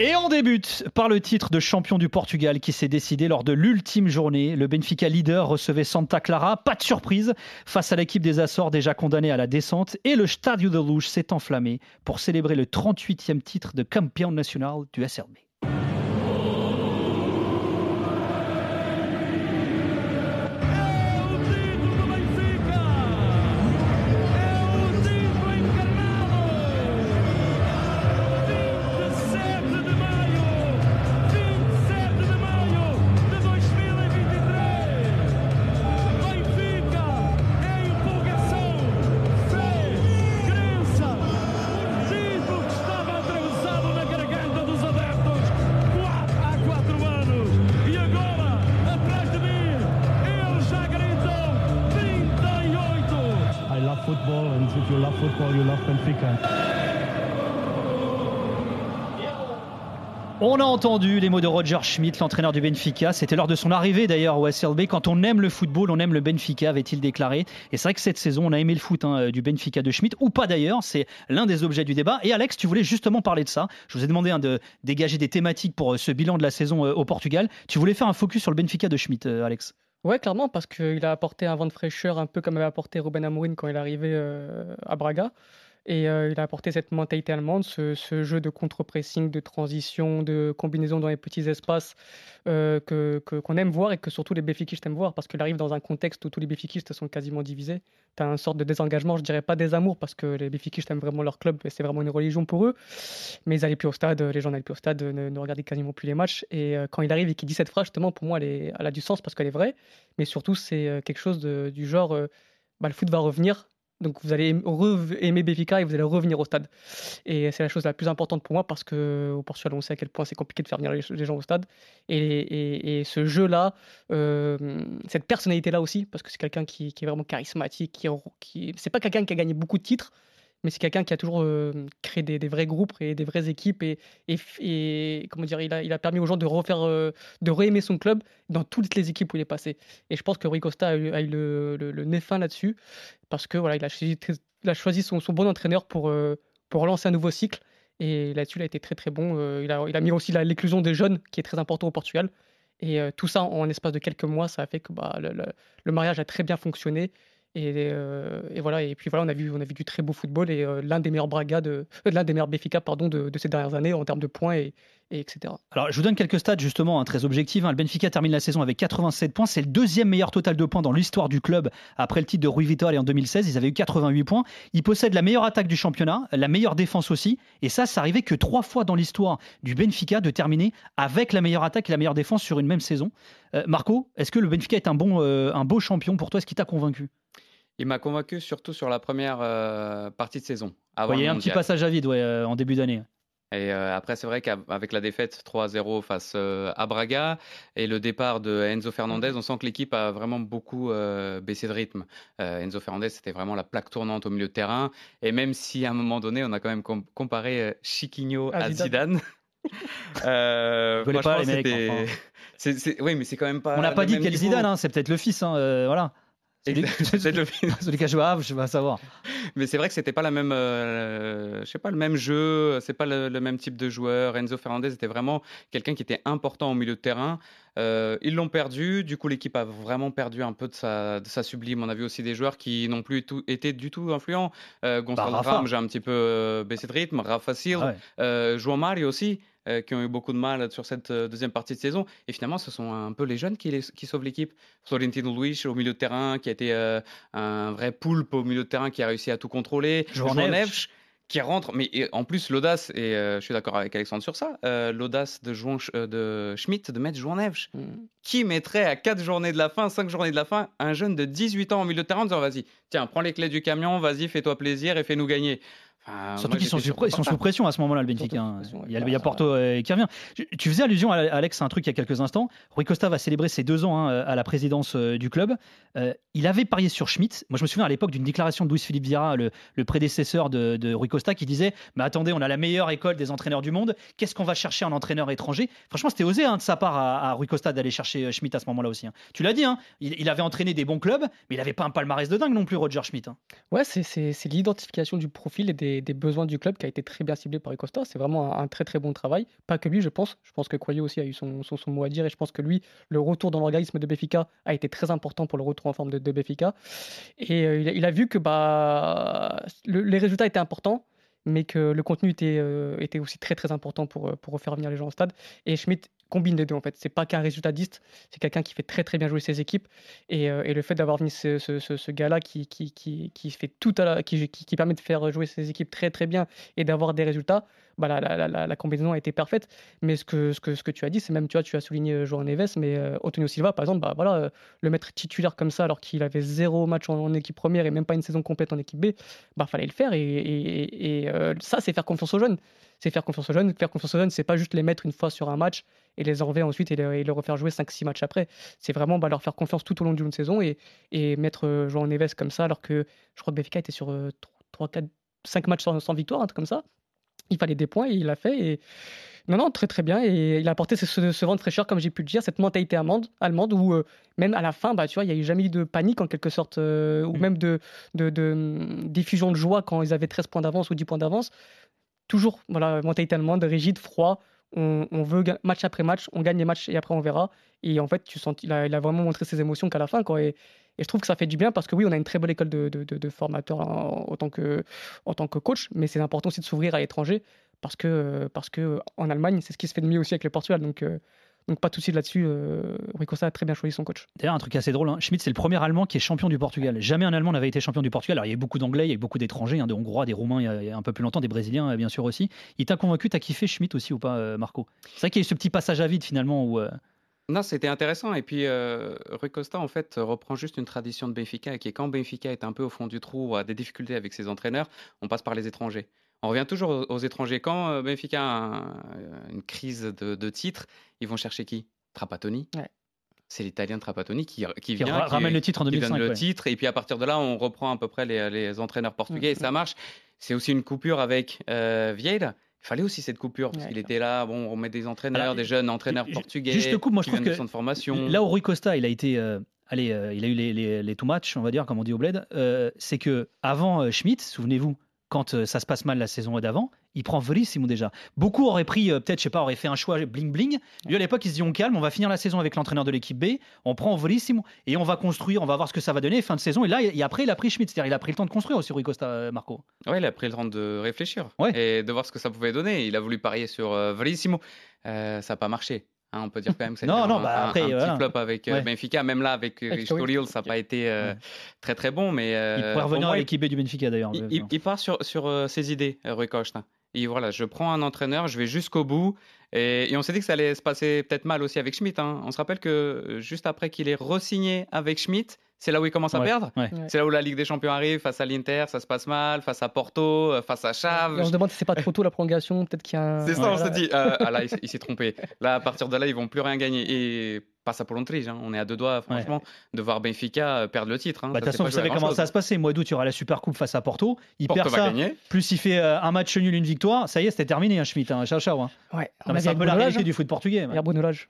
Et on débute par le titre de champion du Portugal qui s'est décidé lors de l'ultime journée. Le Benfica leader recevait Santa Clara, pas de surprise, face à l'équipe des Açores déjà condamnée à la descente. Et le Stadio de Luz s'est enflammé pour célébrer le 38e titre de campion national du SRB. On a entendu les mots de Roger Schmidt, l'entraîneur du Benfica. C'était lors de son arrivée d'ailleurs au SLB. Quand on aime le football, on aime le Benfica, avait-il déclaré. Et c'est vrai que cette saison, on a aimé le foot hein, du Benfica de Schmidt, ou pas d'ailleurs. C'est l'un des objets du débat. Et Alex, tu voulais justement parler de ça. Je vous ai demandé hein, de dégager des thématiques pour euh, ce bilan de la saison euh, au Portugal. Tu voulais faire un focus sur le Benfica de Schmidt, euh, Alex? Ouais, clairement, parce qu'il a apporté un vent de fraîcheur, un peu comme avait apporté Ruben Amorim quand il est arrivé à Braga. Et euh, il a apporté cette mentalité allemande, ce, jeu de contre-pressing, de transition, de combinaison dans les petits espaces euh, que, qu'on aime voir et que surtout les béfikistes aiment voir parce qu'il arrive dans un contexte où tous les béfikistes sont quasiment divisés. Tu as une sorte de désengagement, je dirais pas des amours parce que les béfikistes aiment vraiment leur club et c'est vraiment une religion pour eux. Mais ils n'allaient plus au stade, les gens n'allaient plus au stade, ne, regardaient quasiment plus les matchs. Et euh, quand il arrive et qu'il dit cette phrase, justement, pour moi, elle, a du sens parce qu'elle est vraie. Mais surtout, c'est quelque chose du genre bah, le foot va revenir donc vous allez aimer Béfica et vous allez revenir au stade. Et c'est la chose la plus importante pour moi parce que au Portugal, on sait à quel point c'est compliqué de faire venir les, gens au stade. Et, ce jeu-là, euh, cette personnalité-là aussi, parce que c'est quelqu'un qui, est vraiment charismatique, qui, qui c'est pas quelqu'un qui a gagné beaucoup de titres, mais c'est quelqu'un qui a toujours créé des, vrais groupes et des vraies équipes et, et, comment dire, il a, il a, permis aux gens de refaire, de réaimer son club dans toutes les équipes où il est passé. Et je pense que Rui Costa a eu, le, le, nez fin là-dessus parce que voilà, il a choisi, il a choisi son, son, bon entraîneur pour, pour relancer un nouveau cycle. Et là-dessus, il a été très très bon. il, a, il a mis aussi l'éclusion des jeunes, qui est très important au Portugal. Et tout ça en, espace de quelques mois, ça a fait que bah, le, le, mariage a très bien fonctionné. Euh, et, voilà. Et puis voilà, on a vu, du très beau football et euh, l'un des meilleurs Braga de, euh, l'un des meilleurs Béfica pardon de, ces dernières années en termes de points et, etc. Alors je vous donne quelques stats justement hein, très objectifs. Hein. Le Benfica termine la saison avec 87 points. C'est le deuxième meilleur total de points dans l'histoire du club après le titre de Rui Vitória en 2016. Ils avaient eu 88 points. Ils possèdent la meilleure attaque du championnat, la meilleure défense aussi. Et ça, ça arrivait que trois fois dans l'histoire du Benfica de terminer avec la meilleure attaque et la meilleure défense sur une même saison. Marco, est-ce que le Benfica est un bon, un beau champion pour toi? Est-ce qu'il t'a convaincu? Il m'a convaincu surtout sur la première euh, partie de saison. il y a un petit passage à vide ouais, euh, en début d'année. Et euh, après, c'est vrai qu'avec la défaite 3-0 face à Braga et le départ de Enzo Fernandez, on sent que l'équipe a vraiment beaucoup baissé de rythme. Enzo Fernandez, c'était vraiment la plaque tournante au milieu de terrain. Et même si à un moment donné, on a quand même comparé Chiquinho à, Zidane. pas, les mecs, Oui, mais c'est quand même pas. On n'a pas dit quel Zidane, hein, c'est peut-être le fils. Hein, voilà. C'est le Celui qui a joué à je vais savoir. Mais c'est vrai que c'était pas la même, euh, je sais pas, le même jeu, c'est pas le, même type de joueur. Enzo Fernandez était vraiment quelqu'un qui était important au milieu de terrain. Euh, ils l'ont perdu, du coup l'équipe a vraiment perdu un peu de sa, de sa sublime. On a vu aussi des joueurs qui n'ont plus tout, été du tout influents. Euh, Gonzalo bah, j'ai un petit peu euh, baissé de rythme. Rafa Silva, ah ouais. João Mario aussi. Euh, qui ont eu beaucoup de mal sur cette euh, deuxième partie de saison. Et finalement, ce sont un peu les jeunes qui, qui sauvent l'équipe. Florentino Luis au milieu de terrain, qui a été euh, un vrai poulpe au milieu de terrain, qui a réussi à tout contrôler. Jean qui rentre, mais en plus l'audace, et je suis d'accord avec Alexandre sur ça, l'audace de, Jouan, de Schmidt de mettre Joan Neves, mm. qui mettrait à 4 journées de la fin, 5 journées de la fin, un jeune de 18 ans au milieu de terrain en disant vas-y, tiens, prends les clés du camion, vas-y, fais-toi plaisir et fais-nous gagner. Surtout qu'ils sont, sont, sous pression à ce moment-là, le Benfica. Hein. Il y a, Porto euh, qui revient. Tu faisais allusion, à Alex, à un truc il y a quelques instants. Rui Costa va célébrer ses deux ans hein, à la présidence euh, du club. Euh, il avait parié sur Schmidt. Moi, je me souviens à l'époque d'une déclaration de Luis-Philippe Vieira, le, prédécesseur de, Rui Costa, qui disait Mais attendez, on a la meilleure école des entraîneurs du monde. Qu'est-ce qu'on va chercher en entraîneur étranger? Franchement, c'était osé hein, de sa part à, Rui Costa d'aller chercher Schmidt à ce moment-là aussi. Tu l'as dit, il, il, avait entraîné des bons clubs, mais il n'avait pas un palmarès de dingue non plus, Roger Schmidt. Ouais, c'est l'identification du profil et des des, besoins du club qui a été très bien ciblé par Costa. C'est vraiment un, très très bon travail. Pas que lui, je pense. Je pense que Quayo aussi a eu son, son, mot à dire et je pense que lui, le retour dans l'organisme de Béfica a été très important pour le retour en forme de, de Béfica. Et euh, il, a, vu que bah, les résultats étaient importants mais que le contenu était, euh, était aussi très très important pour, pour refaire venir les gens au stade. Et Schmidt combine les deux en fait. C'est pas qu'un résultatiste, c'est quelqu'un qui fait très très bien jouer ses équipes. Et, euh, le fait d'avoir venu ce, ce, ce, gars-là qui, qui, qui, qui, fait tout à la, qui, qui, permet de faire jouer ses équipes très très bien et d'avoir des résultats, bah, la, la, la, combinaison a été parfaite. Mais ce que, ce que, ce que tu as dit, c'est même, tu vois, tu as souligné euh, João Neves, mais euh, Antonio Silva, par exemple, bah, voilà, euh, le mettre titulaire comme ça alors qu'il avait zéro match en, équipe première et même pas une saison complète en équipe B, bah fallait le faire. Et, et, et ça, c'est faire confiance aux jeunes. C'est faire confiance aux jeunes. Faire confiance aux jeunes, c'est pas juste les mettre une fois sur un match et les enlever ensuite et les, refaire jouer 5-6 matchs après. C'est vraiment bah, leur faire confiance tout au long d'une saison et, et mettre João Neves comme ça alors que je crois que Benfica était sur 3, 4, 5 matchs sans, sans victoire, un truc comme ça il fallait des points et il l'a fait. Et... Non, non, très très bien. Et il a apporté ce, ce, vent de fraîcheur, comme j'ai pu le dire, cette mentalité allemande, allemande où euh, même à la fin, bah, tu vois, il n'y a eu jamais eu de panique en quelque sorte, euh, ou mm. même de, de, de, hum, diffusion de joie quand ils avaient 13 points d'avance ou 10 points d'avance. Toujours, voilà, mentalité allemande, rigide, froid. On, on, veut match après match, on gagne les matchs et après on verra. Et en fait, tu sens, il a, il a vraiment montré ses émotions qu'à la fin. Quoi, et, et, je trouve que ça fait du bien parce que oui, on a une très bonne école de, de, de, formateurs en, tant que, en tant que coach, mais c'est important aussi de s'ouvrir à l'étranger parce que, parce que en Allemagne, c'est ce qui se fait de mieux aussi avec le Portugal. Donc, euh, donc pas de souci là-dessus. Euh, Ricosta a très bien choisi son coach. D'ailleurs, un truc assez drôle, hein. Schmidt, c'est le premier Allemand qui est champion du Portugal. Jamais un Allemand n'avait été champion du Portugal. Alors, il y a beaucoup d'Anglais, il y a beaucoup d'étrangers, hein, des Hongrois, des Roumains, il y, a, un peu plus longtemps, des Brésiliens, bien sûr aussi. Il t'a convaincu, t'as kiffé Schmidt aussi ou pas, euh, Marco? C'est vrai qu'il y a eu ce petit passage à vide finalement où. Euh, non, c'était intéressant. Et puis, euh, Rui Costa, en fait, reprend juste une tradition de Benfica, qui est quand Benfica est un peu au fond du trou, a des difficultés avec ses entraîneurs, on passe par les étrangers. On revient toujours aux, étrangers. Quand euh, Benfica a une crise de, titre, ils vont chercher qui? Trapattoni. C'est l'Italien Trapattoni qui, qui, vient, ramène le titre en 2005. le titre, et puis à partir de là, on reprend à peu près les, entraîneurs portugais, et ça marche. C'est aussi une coupure avec euh, Vieira. Il fallait aussi cette coupure parce qu'il était là. Bon, on met des entraîneurs, des jeunes entraîneurs portugais. Juste coupe, moi je trouve que de formation. là où Rui Costa, il a été, euh, allez, euh, il a eu les, les, les, match, on va dire, comme on dit au bled. c'est que avant Schmidt, souvenez-vous, quand euh, ça se passe mal la saison d'avant, il prend Verissimo déjà. Beaucoup auraient pris, euh, peut-être, je sais pas, auraient fait un choix bling bling. Lui, à l'époque, il se dit on calme, on va finir la saison avec l'entraîneur de l'équipe B, on prend Verissimo et on va construire, on va voir ce que ça va donner fin de saison. Et là, et après, il a pris Schmidt, c'est-à-dire il a pris le temps de construire aussi Rui Costa, euh, Marco. Oui, il a pris le temps de réfléchir et de voir ce que ça pouvait donner. Il a voulu parier sur Verissimo. ça n'a pas marché. Hein, on peut dire quand même que c'est un, non, bah, après, un, petit flop avec euh, Benfica. Même là, avec euh, Rich ça n'a pas été euh, très très bon. Mais, il pourrait revenir à l'équipe du Benfica d'ailleurs. Il, part sur, sur ses idées, Rui Costa. Et voilà, je prends un entraîneur, je vais jusqu'au bout. Et, on s'est dit que ça allait se passer peut-être mal aussi avec Schmidt. Hein. On se rappelle que juste après qu'il ait re-signé avec Schmidt, c'est là où il commence à perdre. C'est là où la Ligue des Champions arrive face à l'Inter, ça se passe mal, face à Porto, euh, face à Chaves. on se demande si c'est pas trop tôt la prolongation, peut-être qu'il y a. C'est ça, on se dit. Euh, ah là, il, s'est trompé. Là, à partir de là, ils vont plus rien gagner. Et passe à Polontrige, hein. on est à deux doigts, franchement, de voir Benfica euh, perdre le titre. Hein. Bah, de toute façon, vous savez comment ça va se passer. Mois d'août, il y aura la Super Coupe face à Porto. Il perd ça. Gagner. Plus il fait un match nul, une victoire. Ça y est, c'était terminé, hein, Schmitt. Hein, ciao, ciao. Hein. Ouais. C'est un peu la réalité du foot portugais. Il y a Bruno Lage.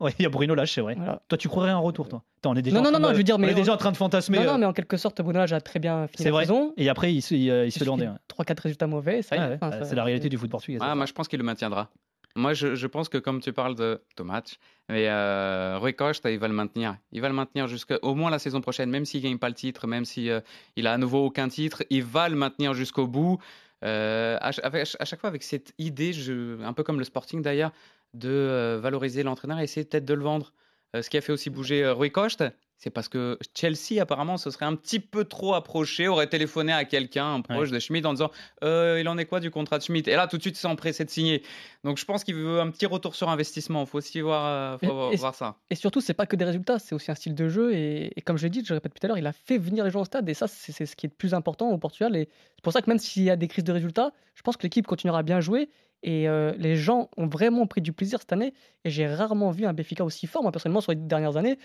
Oui, il y a Bruno Lage, c'est vrai. Toi, tu croirais un retour, toi? On est déjà Non, non, non, non, je veux dire, mais. On est déjà en train de fantasmer. Non, non, euh. mais en quelque sorte, Bruno Lage a très bien fini la vrai. saison. Et après, il se, il, il se fait lander. 3-4 résultats mauvais, ça C'est la réalité du foot portugais. Ah, moi, je pense qu'il le maintiendra. Moi, je, je, pense que comme tu parles de match, mais euh, Rui Costa, il va le maintenir. Il va le maintenir jusqu'au moins la saison prochaine, même s'il gagne pas le titre, même s'il euh, il a à nouveau aucun titre, il va le maintenir jusqu'au bout. Euh, à, à, chaque fois avec cette idée, je, un peu comme le Sporting d'ailleurs, de valoriser l'entraîneur et essayer peut-être de le vendre. Ce qui a fait aussi bouger Rui Costa, c'est parce que Chelsea, apparemment, se serait un petit peu trop approché, aurait téléphoné à quelqu'un, un proche de Schmidt, en disant Il en est quoi du contrat de Schmidt? Et là, tout de suite, ils sont empressés de signer. Donc, je pense qu'il veut un petit retour sur investissement. Il faut aussi voir, voir, ça. Et surtout, c'est pas que des résultats, c'est aussi un style de jeu. Et, comme je l'ai dit, je répète tout à l'heure, il a fait venir les gens au stade. Et ça, c'est ce qui est le plus important au Portugal. Et c'est pour ça que même s'il y a des crises de résultats, je pense que l'équipe continuera à bien jouer. Et euh, les gens ont vraiment pris du plaisir cette année. Et j'ai rarement vu un Béfica aussi fort, moi personnellement, sur les dernières années.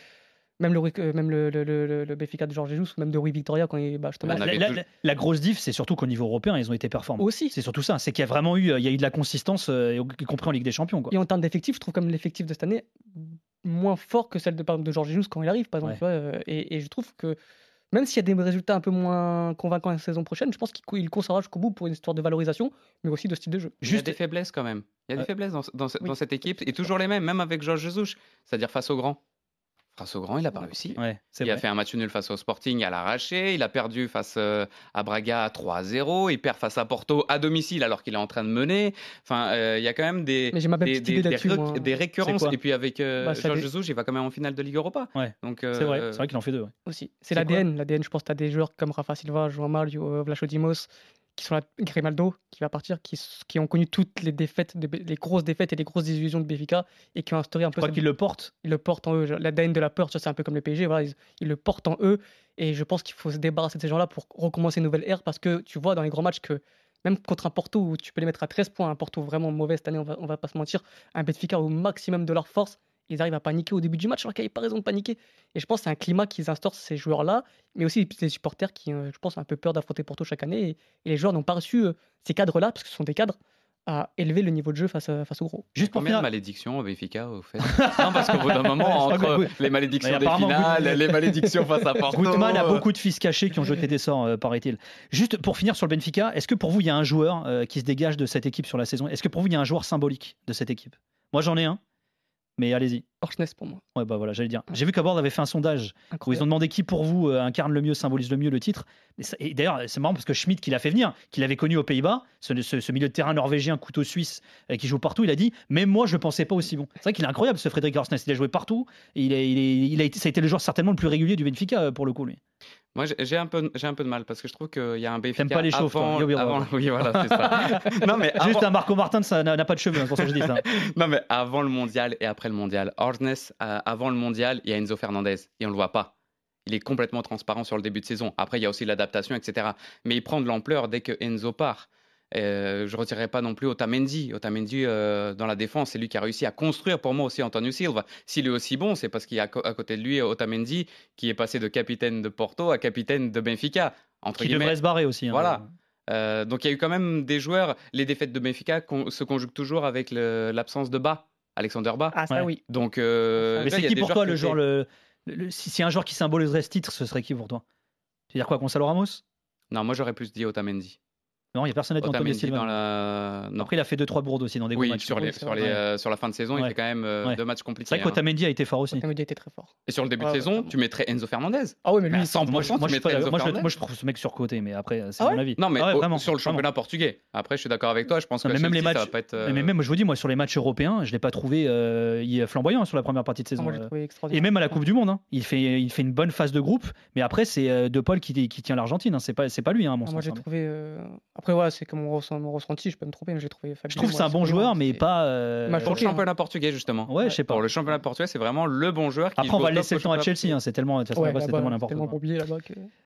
Même le, euh, même le, le, le, Béfica de Georges Jesus ou même de Rui Victoria quand il bah, justement, la, grosse diff c'est surtout qu'au niveau européen ils ont été performants aussi c'est surtout ça c'est qu'il y a vraiment eu il y a eu de la consistance y compris en Ligue des Champions quoi. et en termes d'effectifs je trouve comme l'effectif de cette année moins fort que celle de, de Georges Jesus quand il arrive par exemple et, et, je trouve que même s'il y a des résultats un peu moins convaincants la saison prochaine, je pense qu'il conservera jusqu'au bout pour une histoire de valorisation, mais aussi de style de jeu. Juste... Il y a des faiblesses quand même. Il y a des faiblesses dans, cette équipe, et toujours les mêmes, même avec Georges Jesus, c'est-à-dire face au grand. Face au grand, il n'a pas réussi. il a fait un match nul face au Sporting à l'arraché. Il a perdu face euh, à Braga 3-0. Il perd face à Porto à domicile alors qu'il est en train de mener. Enfin, euh, il y a quand même des, des, des, récurrences. Et puis avec euh, bah, Georges Jesus, il va quand même en finale de Ligue Europa. Donc c'est vrai, vrai qu'il en fait deux. Aussi, c'est l'ADN. L'ADN, je pense que tu as des joueurs comme Rafa Silva, João Mario, Vlachodimos qui sont là, Grimaldo qui va partir, qui, qui ont connu toutes les défaites, les grosses défaites et les grosses désillusions de Béfica et qui ont instauré un peu. Je crois qu'ils le portent. Ils le portent en eux. L'ADN de la peur, c'est un peu comme le PSG, voilà, ils, le portent en eux et je pense qu'il faut se débarrasser de ces gens-là pour recommencer une nouvelle ère parce que tu vois dans les grands matchs que même contre un Porto où tu peux les mettre à 13 points, un Porto vraiment mauvais cette année, on va, on va pas se mentir, un Benfica au maximum de leur force, ils arrivent à paniquer au début du match alors qu'il n'y avait pas raison de paniquer. Et je pense que c'est un climat qu'ils instaurent ces joueurs-là, mais aussi les supporters qui, euh, je pense, ont un peu peur d'affronter Porto chaque année. Et, les joueurs n'ont pas reçu euh, ces cadres-là, parce que ce sont des cadres, à élever le niveau de jeu face, face au gros. Juste pour combien de malédictions au Benfica au fait? Non parce qu'au bout d'un moment entre les malédictions des finales, les malédictions face à Porto. Gutmann a beaucoup de fils cachés qui ont jeté des sorts euh, paraît-il. Juste pour finir sur le Benfica, est-ce que pour vous il y a un joueur qui se dégage de cette équipe sur la saison? Est-ce que pour vous il y a un joueur symbolique de cette équipe? Moi j'en ai un. Mais allez-y. Orsnes pour moi. Ouais, bah voilà, j'allais dire. J'ai vu qu'Abord avait fait un sondage où ils ont demandé qui pour vous euh, incarne le mieux, symbolise le mieux le titre. Et, d'ailleurs, c'est marrant parce que Schmidt, qui l'a fait venir, qui l'avait connu aux Pays-Bas, ce, ce, milieu de terrain norvégien, couteau suisse, euh, qui joue partout, il a dit Même moi, je ne pensais pas aussi bon. C'est vrai qu'il est incroyable, ce Frédéric Orsnes. Il a joué partout. Et il, il, a été, ça a été le joueur certainement le plus régulier du Benfica euh, pour le coup, lui. Moi, j'ai un peu, j'ai un peu de mal parce que je trouve qu'il y a un Benfica. T'aimes pas les chauves, avant, avant, oui, voilà, c'est ça. non, mais juste un Marco Martin, ça n'a pas de cheveux, hein, pour ça que je dis ça. non, mais avant le mondial et après le mondial, Orsnes, euh, avant le mondial, il y a Enzo Fernandez et on le voit pas. Il est complètement transparent sur le début de saison. Après, il y a aussi l'adaptation, etc. Mais il prend de l'ampleur dès que Enzo part. Euh, je ne retirerai pas non plus Otamendi. Otamendi, euh, dans la défense, c'est lui qui a réussi à construire pour moi aussi Antonio Silva. S'il est aussi bon, c'est parce qu'il y a à côté de lui Otamendi qui est passé de capitaine de Porto à capitaine de Benfica. Entre qui devrait se barrer aussi. Hein. voilà. Euh, donc il y a eu quand même des joueurs. Les défaites de Benfica se conjuguent toujours avec l'absence de Bas, Alexander Bas. Ah ça oui. Donc. Mais c'est qui pour toi le joueur le, si, si un joueur qui symboliserait ce titre, ce serait qui pour toi? Tu veux dire quoi, Gonzalo Ramos? Non, moi j'aurais plus dit Otamendi. Non, il n'y a personne à Antonio Silva. Dans la... Après, il a fait 2-3 bourdes aussi dans des gros matchs. Sur, les, sur, les, euh, sur la fin de saison, il fait quand même euh, deux matchs compliqués. C'est vrai qu'Otamendi a été fort aussi. Otamendi a été très fort. Et sur le début de saison, tu mettrais Enzo Fernandez. Ah oui, mais lui, à 100%, moi, moi, je, Enzo moi, moi, je trouve ce mec surcoté, mais après, c'est ah mon avis. Non, mais ah vraiment, sur le championnat portugais. Après, je suis d'accord avec toi. Je pense que même les matchs, ça va pas être. Mais même, je vous dis, moi, sur les matchs européens, je l'ai pas trouvé euh, flamboyant sur la première partie de saison. Et même à la Coupe du Monde, hein. il fait il fait une bonne phase de groupe, mais après, c'est De Paul qui tient l'Argentine. Hein. C'est pas c'est pas lui, mon Moi, j'ai trouvé. Après, ouais, c'est comme mon ressenti me tromper, mais j'ai trouvé Je trouve que c'est un bon joueur, mais pas. Euh... Pour le championnat portugais, justement. Ouais, je sais pas. Pour le championnat portugais, c'est vraiment le bon joueur. Qui Après, on va laisser le temps à Chelsea, hein, c'est tellement, ouais, tellement n'importe quoi. là-bas